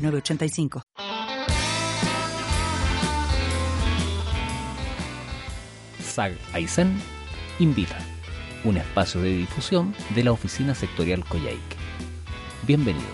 985. SAG Aysén invita, un espacio de difusión de la Oficina Sectorial Coyhaique. Bienvenidos.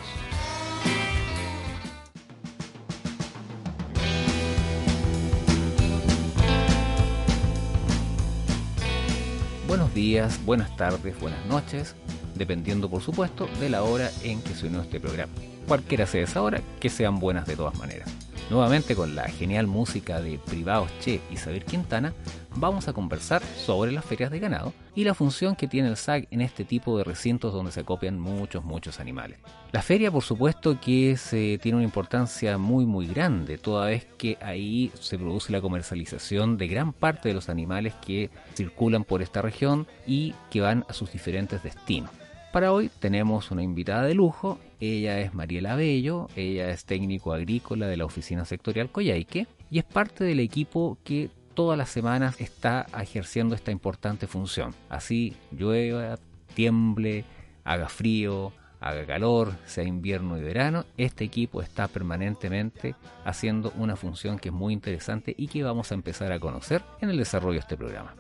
Buenos días, buenas tardes, buenas noches, dependiendo por supuesto de la hora en que se unió este programa cualquiera sea esa hora, que sean buenas de todas maneras. Nuevamente con la genial música de Privados Che y Saber Quintana, vamos a conversar sobre las ferias de ganado y la función que tiene el SAG en este tipo de recintos donde se acopian muchos, muchos animales. La feria, por supuesto, que tiene una importancia muy, muy grande, toda vez que ahí se produce la comercialización de gran parte de los animales que circulan por esta región y que van a sus diferentes destinos. Para hoy tenemos una invitada de lujo, ella es Mariela Bello, ella es técnico agrícola de la Oficina Sectorial Coyhaique y es parte del equipo que todas las semanas está ejerciendo esta importante función. Así llueva, tiemble, haga frío, haga calor, sea invierno y verano, este equipo está permanentemente haciendo una función que es muy interesante y que vamos a empezar a conocer en el desarrollo de este programa.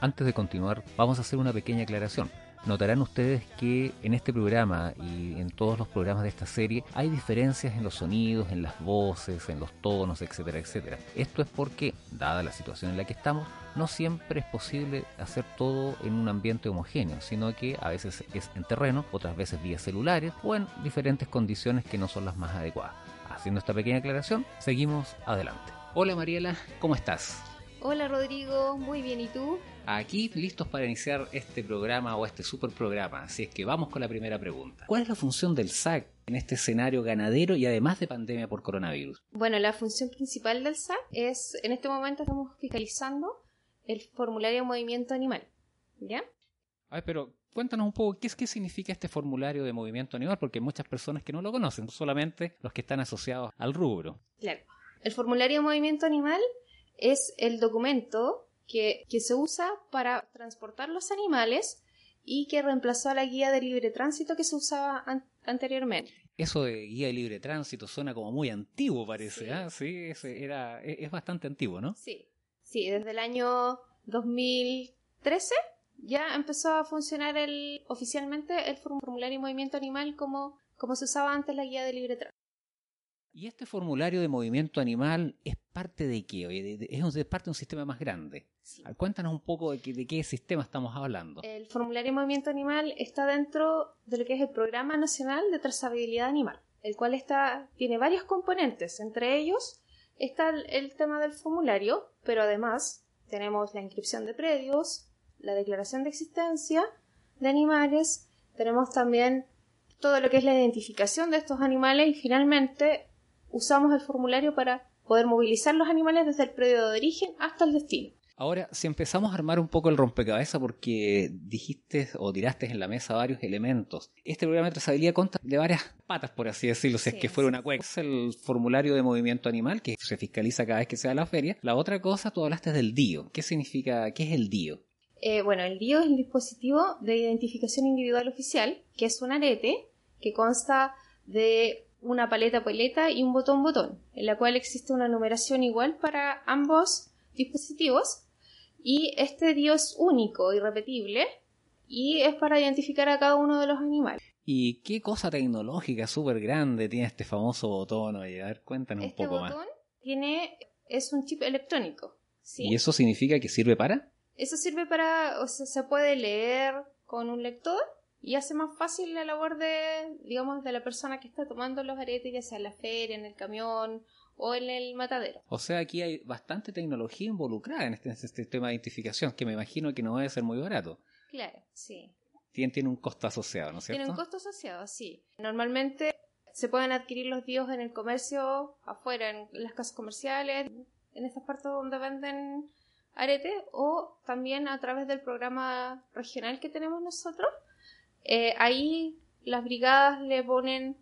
Antes de continuar, vamos a hacer una pequeña aclaración. Notarán ustedes que en este programa y en todos los programas de esta serie hay diferencias en los sonidos, en las voces, en los tonos, etcétera, etcétera. Esto es porque, dada la situación en la que estamos, no siempre es posible hacer todo en un ambiente homogéneo, sino que a veces es en terreno, otras veces vía celulares o en diferentes condiciones que no son las más adecuadas. Haciendo esta pequeña aclaración, seguimos adelante. Hola Mariela, ¿cómo estás? Hola Rodrigo, muy bien, ¿y tú? Aquí listos para iniciar este programa o este super programa, así es que vamos con la primera pregunta. ¿Cuál es la función del SAC en este escenario ganadero y además de pandemia por coronavirus? Bueno, la función principal del SAC es, en este momento estamos fiscalizando el formulario de movimiento animal, ¿ya? Ay, pero cuéntanos un poco qué, es, qué significa este formulario de movimiento animal, porque hay muchas personas que no lo conocen, solamente los que están asociados al rubro. Claro. El formulario de movimiento animal es el documento que, se usa para transportar los animales y que reemplazó a la guía de libre tránsito que se usaba anteriormente. Eso de guía de libre tránsito suena como muy antiguo, parece. Sí, ¿ah? era, e, es, bastante antiguo, ¿no? Sí, sí, desde el año 2013 ya empezó a funcionar el, oficialmente el formulario de movimiento animal como, como se usaba antes la guía de libre tránsito. ¿Y este formulario de movimiento animal es parte de qué? Es parte de un sistema más grande. Cuéntanos un poco de, de, qué sistema estamos hablando. El formulario de movimiento animal está dentro de lo que es el Programa Nacional de Trazabilidad Animal, el cual está, tiene varios componentes. Entre ellos está el, el tema del formulario, pero además tenemos la inscripción de predios, la declaración de existencia de animales, tenemos también todo lo que es la identificación de estos animales y finalmente usamos el formulario para poder movilizar los animales desde el predio de origen hasta el destino. Ahora, si empezamos a armar un poco el rompecabezas porque dijiste o tiraste en la mesa varios elementos, este programa de trazabilidad consta de varias patas, por así decirlo, si es que fuera una cueca. Es el formulario de movimiento animal que se fiscaliza cada vez que sea la feria. La otra cosa, tú hablaste del DIO. ¿Qué significa, qué es el DIO? Eh, bueno, el DIO es el dispositivo de identificación individual oficial, que es un arete que consta de una paleta paleta y un botón botón, en la cual existe una numeración igual para ambos dispositivos y este dio es único y repetible y es para identificar a cada uno de los animales. ¿Y qué cosa tecnológica súper grande tiene este famoso botón? a ver, cuéntanos un este poco más. Este botón tiene, es un chip electrónico. ¿Y eso significa que sirve para? Eso sirve para, o sea, se puede leer con un lector y hace más fácil la labor de, digamos, de la persona que está tomando los aretes, ya sea en la feria, en el camión o en el matadero. O sea, aquí hay bastante tecnología involucrada en este, este sistema de identificación, que me imagino que no debe ser muy barato. Claro, sí. Tiene, tiene un costo asociado, ¿no es cierto? Tiene un costo asociado, sí. Normalmente Se pueden adquirir los dios en el comercio, afuera, en las casas comerciales, en estas partes donde venden aretes, o también a través del programa regional que tenemos nosotros. Eh, ahí las brigadas le ponen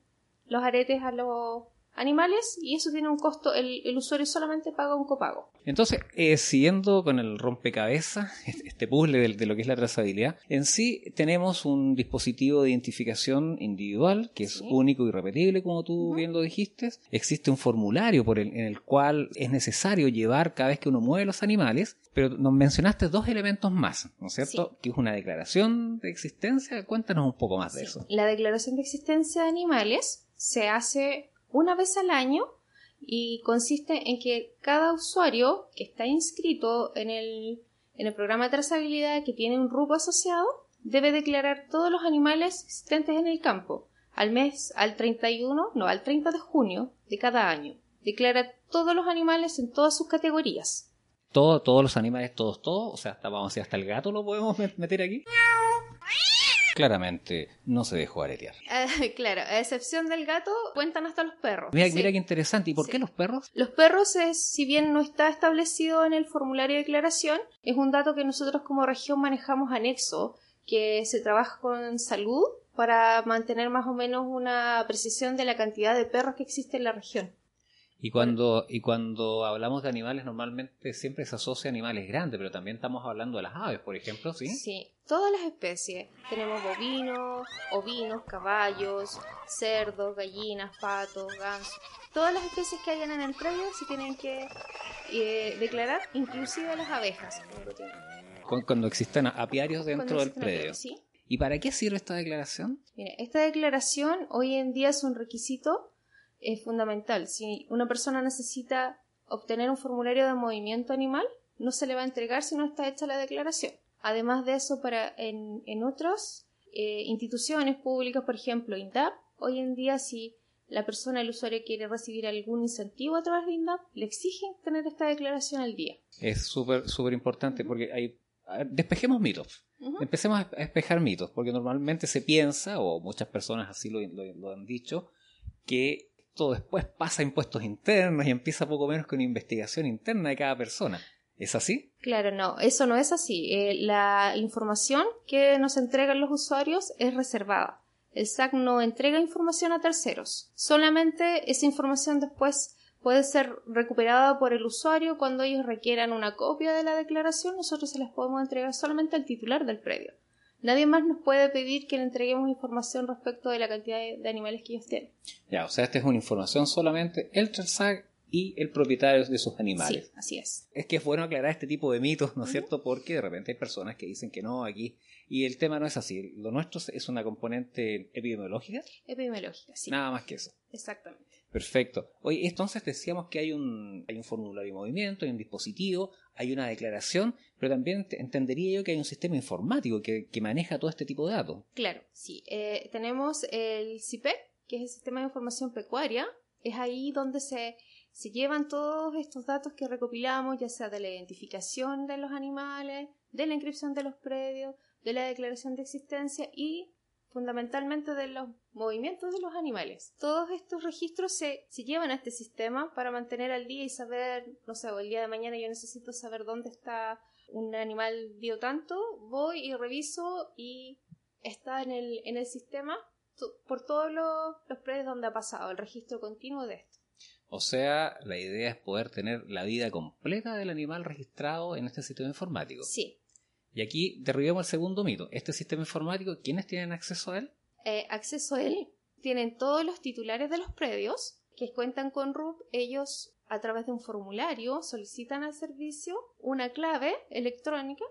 los aretes a los animales y eso tiene un costo, el, usuario solamente paga un copago. Entonces, eh, siguiendo con el rompecabezas, este puzzle de, lo que es la trazabilidad, en sí tenemos un dispositivo de identificación individual que es único y repetible, como tú bien lo dijiste. Existe un formulario por el, en el cual es necesario llevar cada vez que uno mueve los animales, pero nos mencionaste dos elementos más, ¿no es cierto? Que es una declaración de existencia. Cuéntanos un poco más de eso. La declaración de existencia de animales se hace una vez al año y consiste en que cada usuario que está inscrito en el, en el programa de trazabilidad que tiene un RUP asociado debe declarar todos los animales existentes en el campo al mes, al 31, no, al 30 de junio de cada año. Declara todos los animales en todas sus categorías. Todo, todos los animales, todos, todos, o sea, hasta, vamos a decir, hasta el gato lo podemos meter aquí. Claramente no se dejó aretear. Eh, claro, a excepción del gato, cuentan hasta los perros. Mira, mira qué interesante. ¿Y por qué los perros? Los perros, es, si bien no está establecido en el formulario de declaración, es un dato que nosotros como región manejamos anexo, que se trabaja con salud para mantener más o menos una precisión de la cantidad de perros que existe en la región. Y cuando, y cuando hablamos de animales, normalmente siempre se asocia a animales grandes, pero también estamos hablando de las aves, por ejemplo, ¿sí? Sí, todas las especies. Tenemos bovinos, ovinos, caballos, cerdos, gallinas, patos, gansos. Todas las especies que hayan en el predio se tienen que eh, declarar, inclusive las abejas. Cuando existen apiarios dentro del predio. ¿sí? ¿Y para qué sirve esta declaración? Esta declaración hoy en día es un requisito es fundamental. Si una persona necesita obtener un formulario de movimiento animal, no se le va a entregar si no está hecha la declaración. Además de eso, para en, en otras eh, instituciones públicas, por ejemplo, INDAP, hoy en día si la persona, el usuario quiere recibir algún incentivo a través de INDAP, le exigen tener esta declaración al día. Es súper, súper importante porque hay... despejemos mitos. Empecemos a despejar mitos, porque normalmente se piensa, o muchas personas así lo, lo han dicho, que esto después pasa a impuestos internos y empieza poco menos que una investigación interna de cada persona. ¿Es así? Claro, no, eso no es así. Eh, la información que nos entregan los usuarios es reservada. El SAC no entrega información a terceros. Solamente esa información después puede ser recuperada por el usuario cuando ellos requieran una copia de la declaración. Nosotros se las podemos entregar solamente al titular del predio. Nadie más nos puede pedir que le entreguemos información respecto de la cantidad de, animales que ellos tienen. Ya, o sea, esta es una información solamente entre el SAC y el propietario de sus animales. Sí, así es. Es que es bueno aclarar este tipo de mitos, ¿no es cierto? Porque de repente hay personas que dicen que no, aquí. Y el tema no es así. Lo nuestro es una componente epidemiológica. Epidemiológica, sí. Nada más que eso. Exactamente. Perfecto. Oye, entonces decíamos que hay un, hay un formulario de movimiento, hay un dispositivo, hay una declaración, pero también entendería yo que hay un sistema informático que, maneja todo este tipo de datos. Claro, sí. Eh, tenemos el CIPEC, que es el Sistema de Información Pecuaria. Es ahí donde se, se llevan todos estos datos que recopilamos, ya sea de la identificación de los animales, de la inscripción de los predios, de la declaración de existencia y fundamentalmente de los movimientos de los animales. Todos estos registros se, se, llevan a este sistema para mantener al día y saber, no sé, el día de mañana yo necesito saber dónde está un animal dio tanto, voy y reviso y está en el, en el sistema por todos los, los predios donde ha pasado, el registro continuo de esto. O sea, la idea es poder tener la vida completa del animal registrado en este sistema informático. Sí, y aquí derribamos el segundo mito. Este sistema informático, ¿quiénes tienen acceso a él? Eh, acceso a él tienen todos los titulares de los predios que cuentan con RUP. Ellos, a través de un formulario, solicitan al servicio una clave electrónica,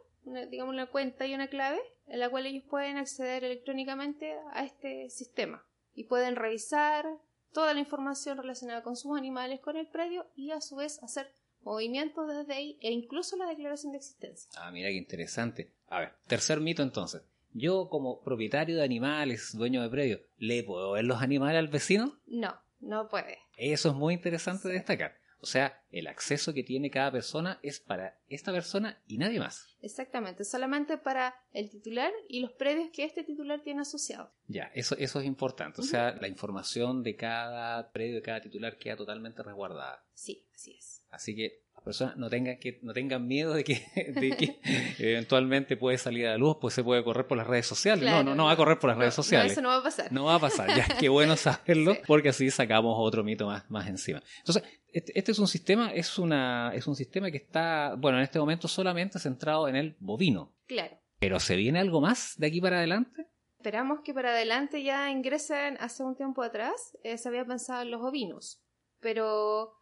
digamos una cuenta y una clave, en la cual ellos pueden acceder electrónicamente a este sistema y pueden revisar toda la información relacionada con sus animales, con el predio y a su vez hacer movimientos desde ahí e incluso la declaración de existencia. Ah, mira qué interesante. A ver, tercer mito entonces. Yo como propietario de animales, dueño de predio, ¿le puedo ver los animales al vecino? No, no puede. Eso es muy interesante de destacar. O sea, el acceso que tiene cada persona es para esta persona y nadie más. Exactamente, solamente para el titular y los predios que este titular tiene asociados. Ya, eso, eso es importante. O sea, la información de cada predio, de cada titular queda totalmente resguardada. Sí, así es. Así que las personas no tengan que no tengan miedo de que, de que eventualmente puede salir a la luz, pues se puede correr por las redes sociales. no, no, no va a correr por las redes sociales. No, eso no va a pasar. No va a pasar. Ya, qué bueno saberlo, porque así sacamos otro mito más, más encima. Entonces, este, este, es un sistema, es una, es un sistema que está, bueno, en este momento solamente centrado en el bovino. Claro. Pero ¿se viene algo más de aquí para adelante? Esperamos que para adelante ya ingresen, hace un tiempo atrás, eh, se había pensado en los ovinos, pero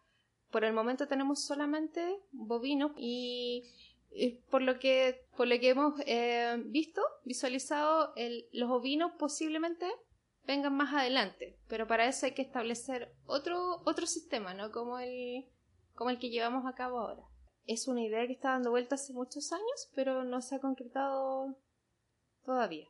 por el momento tenemos solamente bovinos y, por lo que por lo que hemos eh, visto, visualizado, los ovinos posiblemente vengan más adelante, pero para eso hay que establecer otro, otro sistema, ¿no? Como el, como el que llevamos a cabo ahora. Es una idea que está dando vuelta hace muchos años, pero no se ha concretado todavía.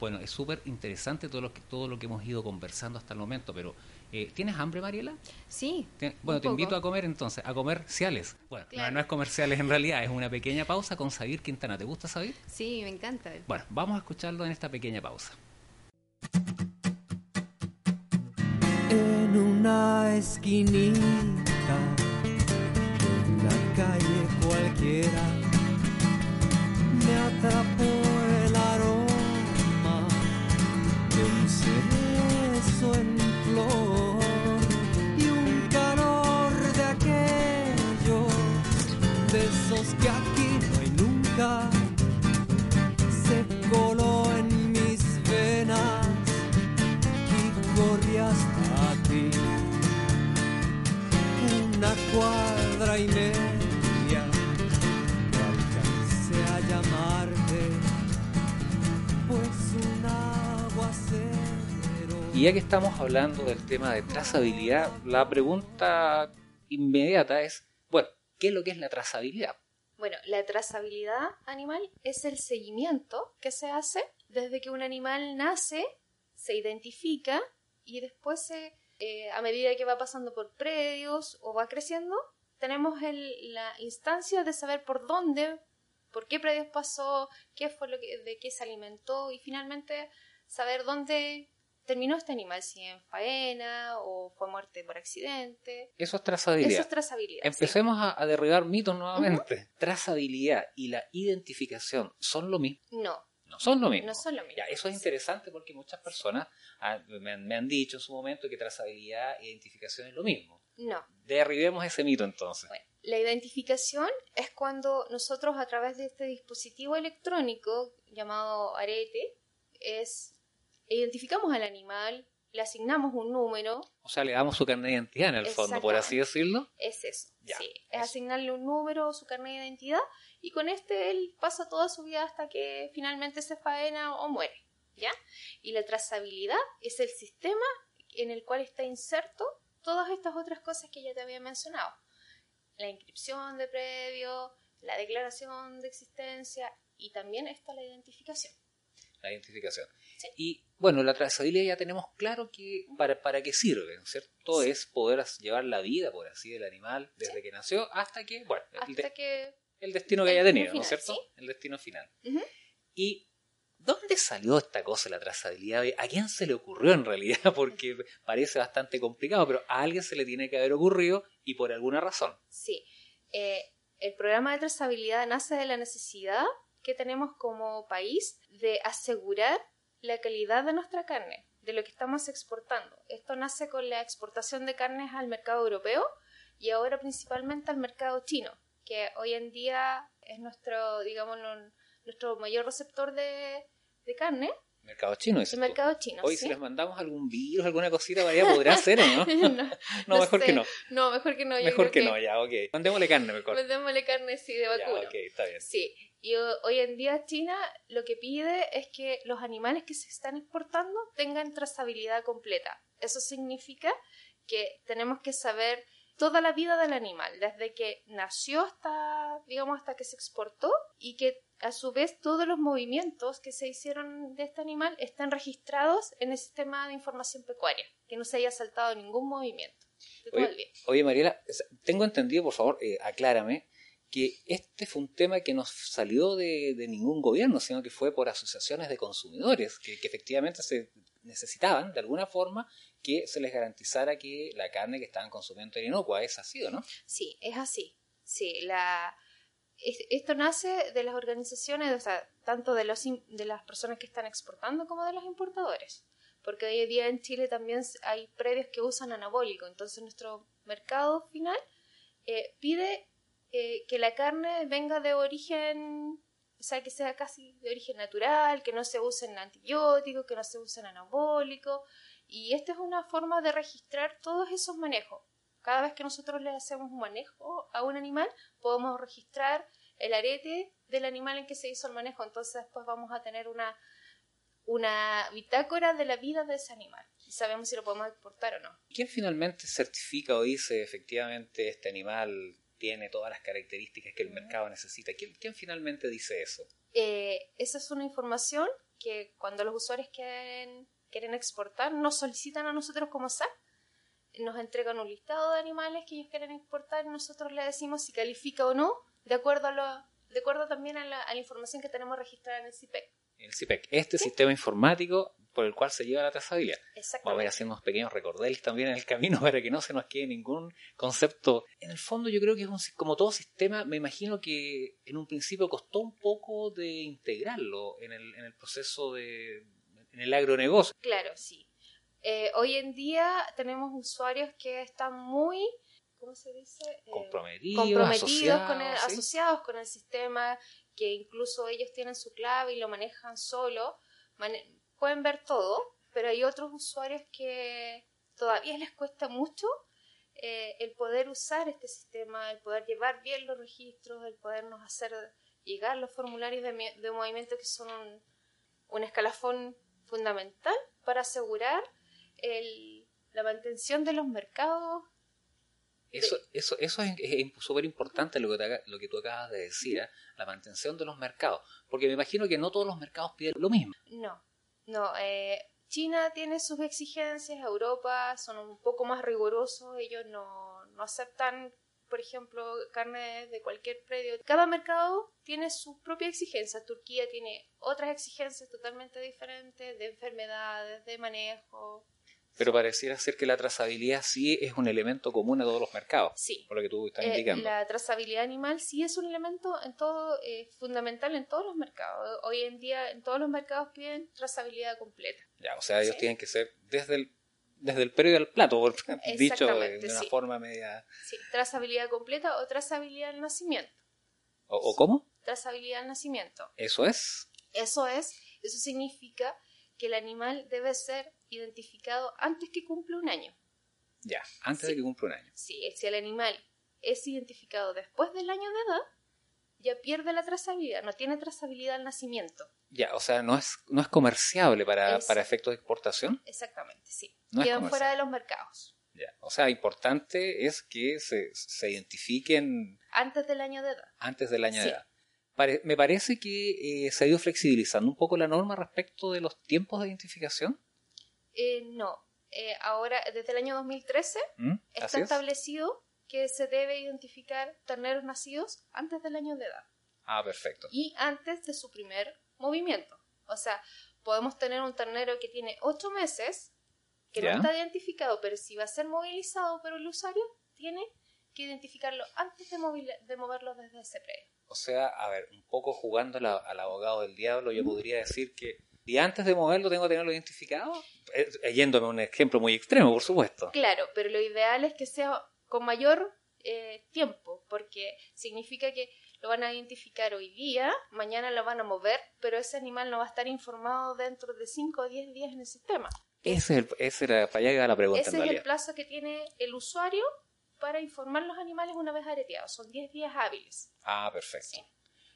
Bueno, es súper interesante todo lo, que, todo lo que hemos ido conversando hasta el momento, pero eh, ¿tienes hambre, Mariela? Sí. bueno, te invito a comer entonces, a comerciales. Bueno, no, es comerciales en realidad, es una pequeña pausa con Sabir Quintana. ¿Te gusta Sabir? Sí, me encanta. Bueno, vamos a escucharlo en esta pequeña pausa. En una esquinita, cuadra y media, no alcancé a llamarte, pues un aguacero. Y ya que estamos hablando del tema de trazabilidad, la pregunta inmediata es, bueno, ¿qué es lo que es la trazabilidad? Bueno, la trazabilidad animal es el seguimiento que se hace desde que un animal nace, se identifica y después se, eh, a medida que va pasando por predios o va creciendo, tenemos la instancia de saber por dónde, por qué predios pasó, qué fue lo que, de qué se alimentó y finalmente saber dónde terminó este animal, si en faena o fue muerte por accidente. Eso es trazabilidad. Eso es trazabilidad. Empecemos a, derribar mitos nuevamente. Trazabilidad y la identificación son lo mismo. No. No son lo mismo. No son lo mismo. Ya, eso es interesante porque muchas personas me, han, me, han, dicho en su momento que trazabilidad e identificación es lo mismo. No. Derribemos ese mito entonces. Bueno, la identificación es cuando nosotros a través de este dispositivo electrónico llamado arete es identificamos al animal, le asignamos un número. O sea, le damos su carnet de identidad en el fondo, por así decirlo. Es eso, sí. Es asignarle un número o su carnet de identidad y con este él pasa toda su vida hasta que finalmente se faena o muere, ¿ya? Y la trazabilidad es el sistema en el cual está inserto todas estas otras cosas que ya te había mencionado. La inscripción de previo, la declaración de existencia y también está la identificación la identificación. Y bueno, la trazabilidad ya tenemos claro que para, para qué sirve, ¿no es cierto? Es poder llevar la vida, por así, del animal desde que nació hasta que, bueno, hasta que el destino que haya tenido, ¿no es cierto? El destino final. Y ¿Dónde salió esta cosa, la trazabilidad? ¿A quién se le ocurrió en realidad? Porque parece bastante complicado, pero a alguien se le tiene que haber ocurrido y por alguna razón. Sí. Eh, el programa de trazabilidad nace de la necesidad que tenemos como país de asegurar la calidad de nuestra carne, de lo que estamos exportando. Esto nace con la exportación de carnes al mercado europeo y ahora principalmente al mercado chino, que hoy en día es nuestro, digamos, nuestro mayor receptor de, carne. Mercado chino, El mercado chino. Hoy, si les mandamos algún virus, alguna cosita, vaya, podrá ser no? no, mejor que no. No, mejor que no. Mejor que, no, ya, ok. Mandémosle carne mejor. Mandémosle carne, sí, de vacuno. Ya, ok, está bien. Sí. Y hoy en día China lo que pide es que los animales que se están exportando tengan trazabilidad completa. Eso significa que tenemos que saber toda la vida del animal, desde que nació hasta, digamos, hasta que se exportó y que a su vez todos los movimientos que se hicieron de este animal están registrados en el sistema de información pecuaria, que no se haya saltado ningún movimiento. Oye, Mariela, tengo entendido, por favor, eh, aclárame, que este fue un tema que no salió de, ningún gobierno, sino que fue por asociaciones de consumidores, que, efectivamente se necesitaban, de alguna forma, que se les garantizara que la carne que estaban consumiendo era inocua. ¿Es así no? Sí, es así. Sí, la, esto nace de las organizaciones, o sea, tanto de, los, de las personas que están exportando como de los importadores. Porque hoy en día en Chile también hay predios que usan anabólico. Entonces nuestro mercado final eh, pide eh, que la carne venga de origen, o sea, que sea casi de origen natural, que no se usen antibióticos, que no se usen anabólicos. Y esta es una forma de registrar todos esos manejos. Cada vez que nosotros le hacemos un manejo a un animal, podemos registrar el arete del animal en que se hizo el manejo. Entonces después vamos a tener una, una bitácora de la vida de ese animal. Y sabemos si lo podemos exportar o no. ¿Quién finalmente certifica o dice efectivamente este animal tiene todas las características que el mercado necesita? ¿Quién, finalmente dice eso? Eh, esa es una información que cuando los usuarios quieren, quieren exportar nos solicitan a nosotros como SAC nos entregan un listado de animales que ellos quieren exportar y nosotros le decimos si califica o no, de acuerdo, a lo, de acuerdo también a la, información que tenemos registrada en el CIPEC. El CIPEC, este sistema informático por el cual se lleva la trazabilidad. Vamos a ir haciendo unos pequeños recordeles también en el camino para que no se nos quede ningún concepto. En el fondo yo creo que es un, como todo sistema, me imagino que en un principio costó un poco de integrarlo en el, en el proceso de, en el agronegocio. Claro, sí. Eh, hoy en día tenemos usuarios que están muy, ¿cómo se dice? Eh, comprometidos, comprometidos con el, asociados con el sistema, que incluso ellos tienen su clave y lo manejan solo. Pueden ver todo, pero hay otros usuarios que todavía les cuesta mucho eh, el poder usar este sistema, el poder llevar bien los registros, el podernos hacer llegar los formularios de, de movimiento que son un, un escalafón fundamental para asegurar el, la mantención de los mercados. Eso, eso, eso es súper importante lo que, lo que tú acabas de decir, ¿eh? la mantención de los mercados, porque me imagino que no todos los mercados piden lo mismo. No, no. Eh, China tiene sus exigencias, Europa son un poco más rigurosos, ellos no, no aceptan, por ejemplo, carne de cualquier predio. Cada mercado tiene su propia exigencia. Turquía tiene otras exigencias totalmente diferentes de enfermedades, de manejo, pero pareciera ser que la trazabilidad sí es un elemento común a todos los mercados. Sí. Por lo que tú estás eh, indicando. La trazabilidad animal sí es un elemento en todo, eh, fundamental en todos los mercados. Hoy en día en todos los mercados piden trazabilidad completa. Ya, o sea, ellos tienen que ser desde el desde el periodo al plato, por, dicho de, una forma media... Sí, trazabilidad completa o trazabilidad al nacimiento. ¿O, ¿O, cómo? Trazabilidad al nacimiento. ¿Eso es? Eso es, eso significa que el animal debe ser identificado antes que cumpla un año. Ya, antes de que cumpla un año. Sí, si el animal es identificado después del año de edad, ya pierde la trazabilidad, no tiene trazabilidad al nacimiento. Ya, o sea, no es, no es comerciable para, para efectos de exportación. Exactamente, sí. Quedan fuera de los mercados. Ya, o sea, importante es que se, se identifiquen... Antes del año de edad. Antes del año de edad me parece que eh, se ha ido flexibilizando un poco la norma respecto de los tiempos de identificación. Eh, no, eh, ahora desde el año 2013 ¿Mm? está establecido que se debe identificar terneros nacidos antes del año de edad. Ah, perfecto. Y antes de su primer movimiento. O sea, podemos tener un ternero que tiene 8 meses, que no está identificado, pero si va a ser movilizado por el usuario, tiene que identificarlo antes de, de moverlo desde ese predio. O sea, a ver, un poco jugando al abogado del diablo, yo podría decir que y antes de moverlo tengo que tenerlo identificado, eh, yéndome a un ejemplo muy extremo, por supuesto. Claro, pero lo ideal es que sea con mayor eh, tiempo, porque significa que lo van a identificar hoy día, mañana lo van a mover, pero ese animal no va a estar informado dentro de 5 o 10 días en el sistema. Ese, es el, ese era, para allá la pregunta. Ese es el plazo que tiene el usuario para informar los animales una vez areteados. Son 10 días hábiles. Ah, perfecto.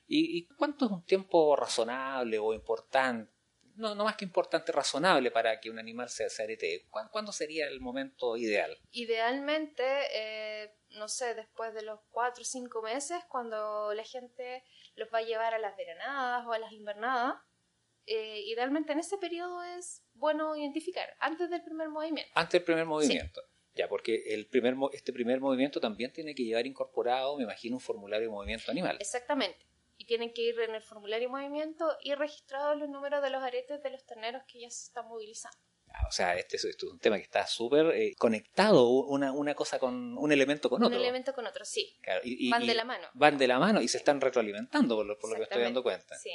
¿Y, cuánto es un tiempo razonable o importante? No, no más que importante, razonable para que un animal se, se aretee. ¿Cuándo sería el momento ideal? Idealmente, eh, no sé, después de los 4 o 5 meses, cuando la gente los va a llevar a las veranadas o a las invernadas, eh, idealmente en ese periodo es bueno identificar, antes del primer movimiento. Antes del primer movimiento. Ya, porque el primer, este primer movimiento también tiene que llevar incorporado, me imagino, un formulario de movimiento animal. Exactamente. Y tienen que ir en el formulario de movimiento y registrados los números de los aretes de los terneros que ya se están movilizando. Ah, o sea, este, es un tema que está súper eh, conectado, una, una, cosa con un elemento con otro. Un elemento con otro, sí. y, van de la mano. Van de la mano y se están retroalimentando, por lo, por lo que estoy dando cuenta. Sí.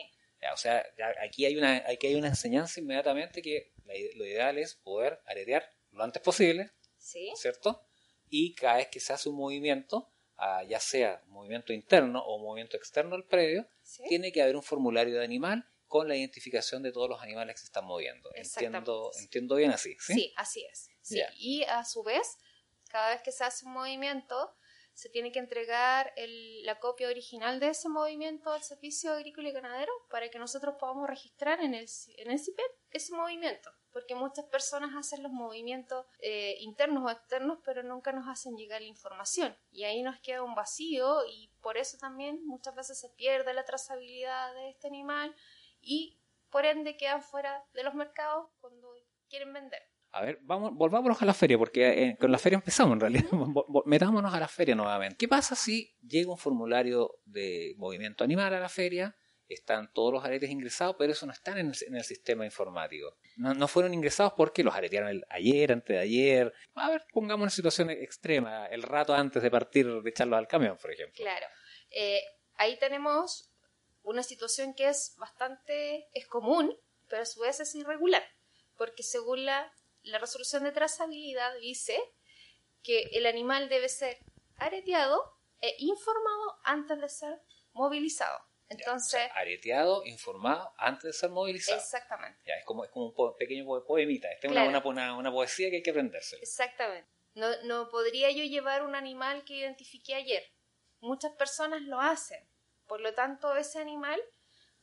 o sea, aquí hay una, aquí hay una enseñanza inmediatamente que lo ideal es poder aretear lo antes posible, ¿Sí? ¿cierto? Y cada vez que se hace un movimiento, ya sea movimiento interno o movimiento externo al predio, tiene que haber un formulario de animal con la identificación de todos los animales que se están moviendo. Entiendo, entiendo bien así. Sí, sí así es. Y a su vez, cada vez que se hace un movimiento, se tiene que entregar la copia original de ese movimiento al Servicio Agrícola y Ganadero para que nosotros podamos registrar en el, en el CIPET ese movimiento. Porque muchas personas hacen los movimientos eh, internos o externos, pero nunca nos hacen llegar la información. Y ahí nos queda un vacío y por eso también muchas veces se pierde la trazabilidad de este animal y por ende quedan fuera de los mercados cuando quieren vender. A ver, vamos, volvámonos a la feria, porque eh, con la feria empezamos en realidad. Metámonos a la feria nuevamente. ¿Qué pasa si llega un formulario de movimiento animal a la feria? Están todos los aretes ingresados, pero eso no están en el, sistema informático. No, fueron ingresados porque los aretearon el, ayer, antes de ayer. A ver, pongamos una situación extrema, el rato antes de partir, de echarlos al camión, por ejemplo. Claro. Eh, ahí tenemos una situación que es bastante, es común, pero a su vez es irregular, porque según la, la resolución de trazabilidad dice que el animal debe ser areteado e informado antes de ser movilizado. Entonces, areteado, informado antes de ser movilizado. Exactamente. Ya, es como, es como un pequeño poemita. Esta es una, una, una, poesía que hay que aprenderse. Exactamente. No, no podría yo llevar un animal que identifiqué ayer. Muchas personas lo hacen. Por lo tanto, ese animal,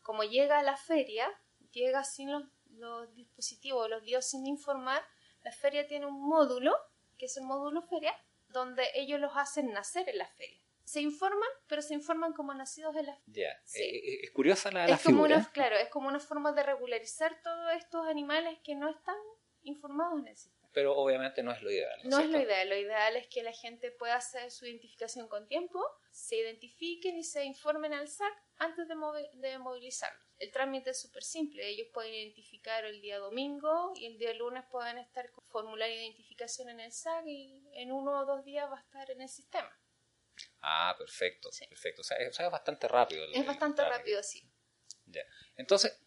como llega a la feria, llega sin los, dispositivos, los dio sin informar, la feria tiene un módulo, que es el módulo feria, donde ellos los hacen nacer en la feria. Se informan, pero se informan como nacidos en la. Ya, eh, eh, es curiosa la, es como Una, claro, es como una forma de regularizar todos estos animales que no están informados en el sistema pero obviamente no es lo ideal. No, es lo ideal, lo ideal es que la gente pueda hacer su identificación con tiempo, se identifiquen y se informen al SAC antes de, de movilizarlos. El trámite es súper simple, ellos pueden identificar el día domingo y el día lunes pueden estar con formulario de identificación en el SAC y en uno o dos días va a estar en el sistema. Ah, perfecto, perfecto. O sea, es, bastante rápido. es bastante rápido, sí. Ya. Entonces,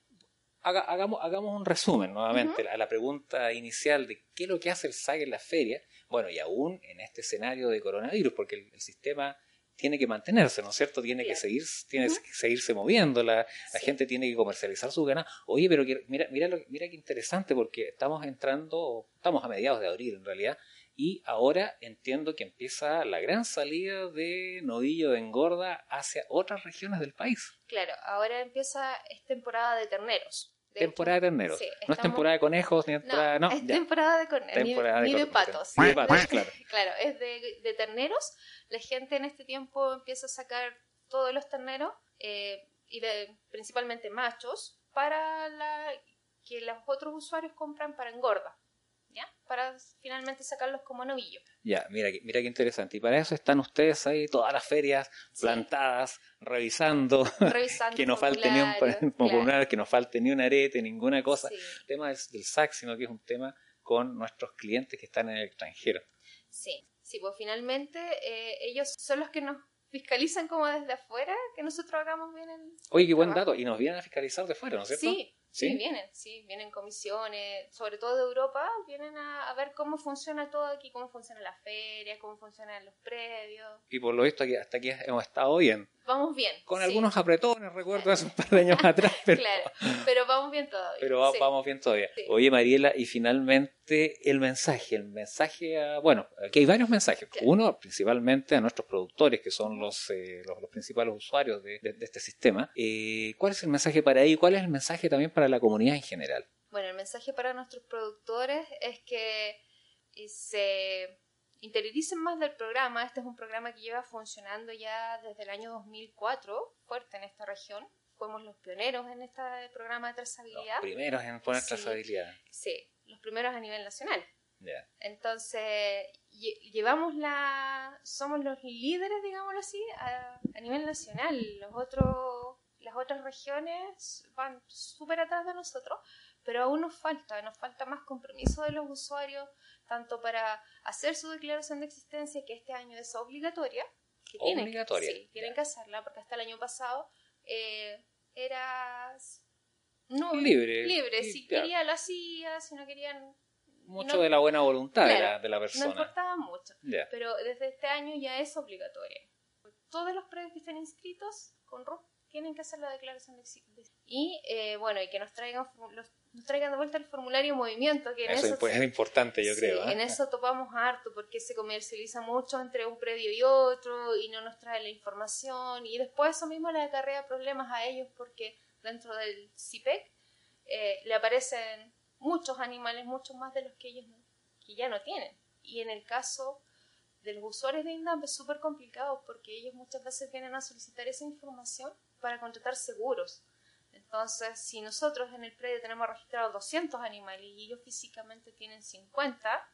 hagamos, hagamos un resumen nuevamente a la pregunta inicial de qué es lo que hace el SAG en la feria. Bueno, y aún en este escenario de coronavirus, porque el, sistema tiene que mantenerse, ¿no es cierto? Tiene que seguir, tiene que seguirse moviendo, la, la gente tiene que comercializar su ganas. Oye, pero mira, mira, mira qué interesante, porque estamos entrando, estamos a mediados de abril en realidad, y ahora entiendo que empieza la gran salida de novillo de engorda hacia otras regiones del país. Claro, ahora empieza, es temporada de terneros. temporada de terneros. No es temporada de conejos, ni temporada, no, es temporada de conejos, ni, de, patos. Ni de patos, claro. claro, es de, terneros. La gente en este tiempo empieza a sacar todos los terneros, eh, y de, principalmente machos, para la, que los otros usuarios compran para engorda. Para finalmente sacarlos como novillo. Ya, mira, mira qué interesante. Y para eso están ustedes ahí, todas las ferias plantadas, revisando, que no falte ni un que no falte ni un arete, ninguna cosa. El tema del SAC, sino que es un tema con nuestros clientes que están en el extranjero. Sí, sí, pues finalmente eh, ellos son los que nos fiscalizan como desde afuera, que nosotros hagamos bien el Oye, qué buen dato, y nos vienen a fiscalizar de fuera, ¿no es cierto? Sí, Sí, vienen, sí, vienen comisiones, sobre todo de Europa, vienen a, ver cómo funciona todo aquí, cómo funciona la feria, cómo funcionan los predios. Y por lo visto aquí, hasta aquí hemos estado bien. Vamos bien. Con algunos apretones, recuerdo hace un par de años atrás. Pero, claro, pero vamos bien todavía. Pero vamos bien todavía. Oye, Mariela, y finalmente el mensaje, el mensaje a, bueno, aquí hay varios mensajes. Uno, principalmente a nuestros productores, que son los, eh, los, principales usuarios de, este sistema. Eh, ¿Cuál es el mensaje para ellos? ¿Cuál es el mensaje también para la comunidad en general? Bueno, el mensaje para nuestros productores es que se interioricen más del programa. Este es un programa que lleva funcionando ya desde el año 2004, fuerte en esta región. Fuimos los pioneros en este programa de trazabilidad. Los primeros en poner trazabilidad. Sí, los primeros a nivel nacional. Entonces, llevamos la. Somos los líderes, digámoslo así, a, a nivel nacional. Los otros, las otras regiones van súper atrás de nosotros, pero aún nos falta, nos falta más compromiso de los usuarios, tanto para hacer su declaración de existencia, que este año es obligatoria, que obligatoria. Tienen, sí, tienen que hacerla, porque hasta el año pasado eh, era no, libre. Libre, si quería lo hacía, si no querían... Mucho de la buena voluntad de, la, persona. No importaba mucho, pero desde este año ya es obligatoria. Todos los predios que estén inscritos con RUP tienen que hacer la declaración de existencia. Y eh, bueno, y que nos traigan, nos traigan de vuelta el formulario movimiento. Que en eso, eso es importante, yo creo. ¿eh? En eso topamos harto, porque se comercializa mucho entre un predio y otro y no nos trae la información. Y después eso mismo le acarrea problemas a ellos porque dentro del CIPEC eh, le aparecen muchos animales, muchos más de los que ellos que ya no tienen. Y en el caso de los usuarios de INDAP es súper complicado porque ellos muchas veces vienen a solicitar esa información para contratar seguros. Entonces, si nosotros en el predio tenemos registrados 200 animales y ellos físicamente tienen 50,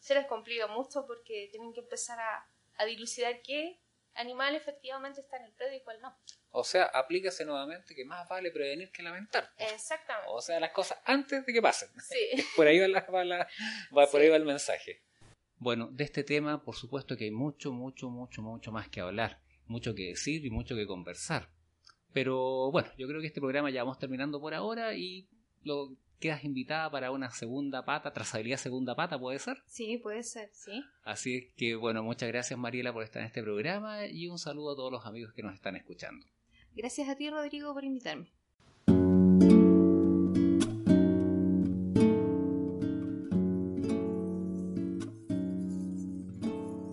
se les complica mucho porque tienen que empezar a, a dilucidar qué animal efectivamente está en el predio y cuál no. O sea, aplícase nuevamente que más vale prevenir que lamentar. Exactamente. O sea, las cosas antes de que pasen. Sí. por ahí va, la, va, por ahí va el mensaje. Bueno, de este tema, por supuesto que hay mucho, mucho, mucho, mucho más que hablar, mucho que decir y mucho que conversar. Pero bueno, yo creo que este programa ya vamos terminando por ahora y lo quedas invitada para una segunda pata, trazabilidad segunda pata, ¿puede ser? Sí, puede ser, sí. Así es que bueno, muchas gracias Mariela por estar en este programa y un saludo a todos los amigos que nos están escuchando. Gracias a ti, Rodrigo, por invitarme.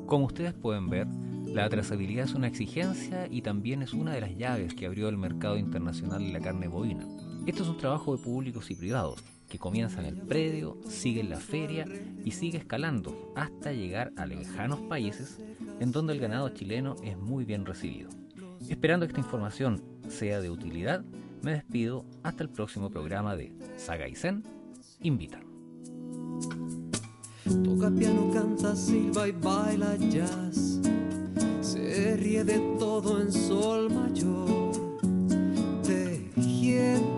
Como ustedes pueden ver, la trazabilidad es una exigencia y también es una de las llaves que abrió el mercado internacional de la carne bovina. Esto es un trabajo de públicos y privados que comienza en el predio, sigue en la feria y sigue escalando hasta llegar a lejanos países en donde el ganado chileno es muy bien recibido. Esperando que esta información sea de utilidad, me despido hasta el próximo programa de Saga y Zen Invita se ríe de todo en sol mayor, tejiendo